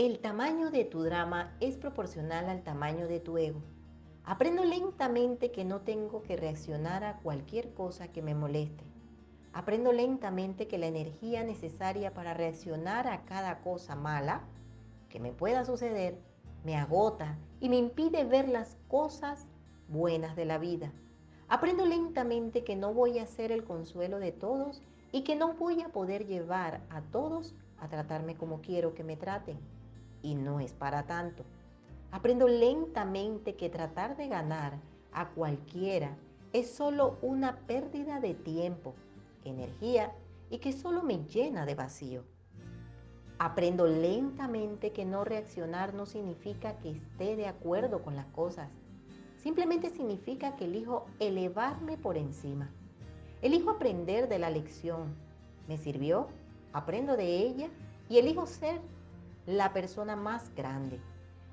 El tamaño de tu drama es proporcional al tamaño de tu ego. Aprendo lentamente que no tengo que reaccionar a cualquier cosa que me moleste. Aprendo lentamente que la energía necesaria para reaccionar a cada cosa mala que me pueda suceder me agota y me impide ver las cosas buenas de la vida. Aprendo lentamente que no voy a ser el consuelo de todos y que no voy a poder llevar a todos a tratarme como quiero que me traten. Y no es para tanto. Aprendo lentamente que tratar de ganar a cualquiera es solo una pérdida de tiempo, energía y que solo me llena de vacío. Aprendo lentamente que no reaccionar no significa que esté de acuerdo con las cosas. Simplemente significa que elijo elevarme por encima. Elijo aprender de la lección. ¿Me sirvió? Aprendo de ella y elijo ser la persona más grande.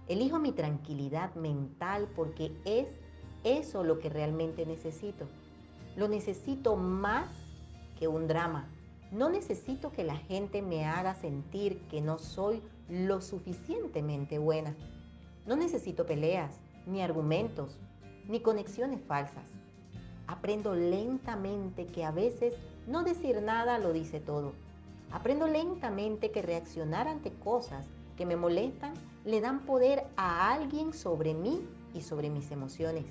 Elijo mi tranquilidad mental porque es eso lo que realmente necesito. Lo necesito más que un drama no necesito que la gente me haga sentir que no soy lo suficientemente buena. No necesito peleas, ni argumentos, ni conexiones falsas. Aprendo lentamente que a veces no decir nada lo dice todo. Aprendo lentamente que reaccionar ante cosas que me molestan le dan poder a alguien sobre mí y sobre mis emociones.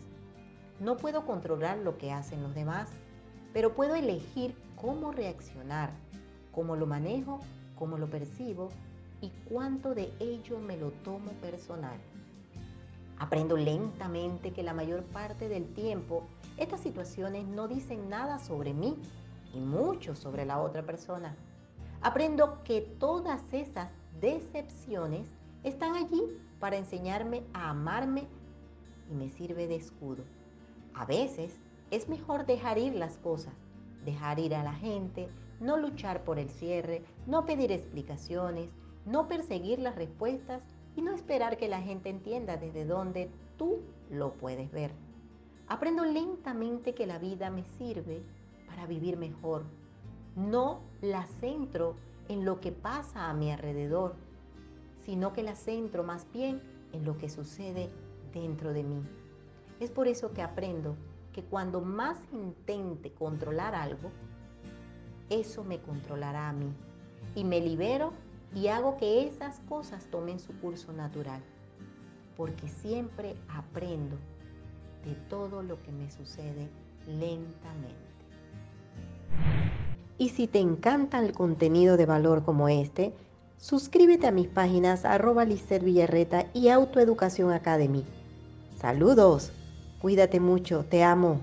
No puedo controlar lo que hacen los demás, pero puedo elegir cómo reaccionar, cómo lo manejo, cómo lo percibo y cuánto de ello me lo tomo personal. Aprendo lentamente que la mayor parte del tiempo estas situaciones no dicen nada sobre mí y mucho sobre la otra persona. Aprendo que todas esas decepciones están allí para enseñarme a amarme y me sirve de escudo. A veces es mejor dejar ir las cosas dejar ir a la gente, no luchar por el cierre, no pedir explicaciones, no perseguir las respuestas y no esperar que la gente entienda desde dónde tú lo puedes ver. Aprendo lentamente que la vida me sirve para vivir mejor. No la centro en lo que pasa a mi alrededor, sino que la centro más bien en lo que sucede dentro de mí. Es por eso que aprendo que cuando más intente controlar algo, eso me controlará a mí. Y me libero y hago que esas cosas tomen su curso natural. Porque siempre aprendo de todo lo que me sucede lentamente. Y si te encanta el contenido de valor como este, suscríbete a mis páginas arroba Villarreta y Autoeducación Academy. Saludos. Cuídate mucho, te amo.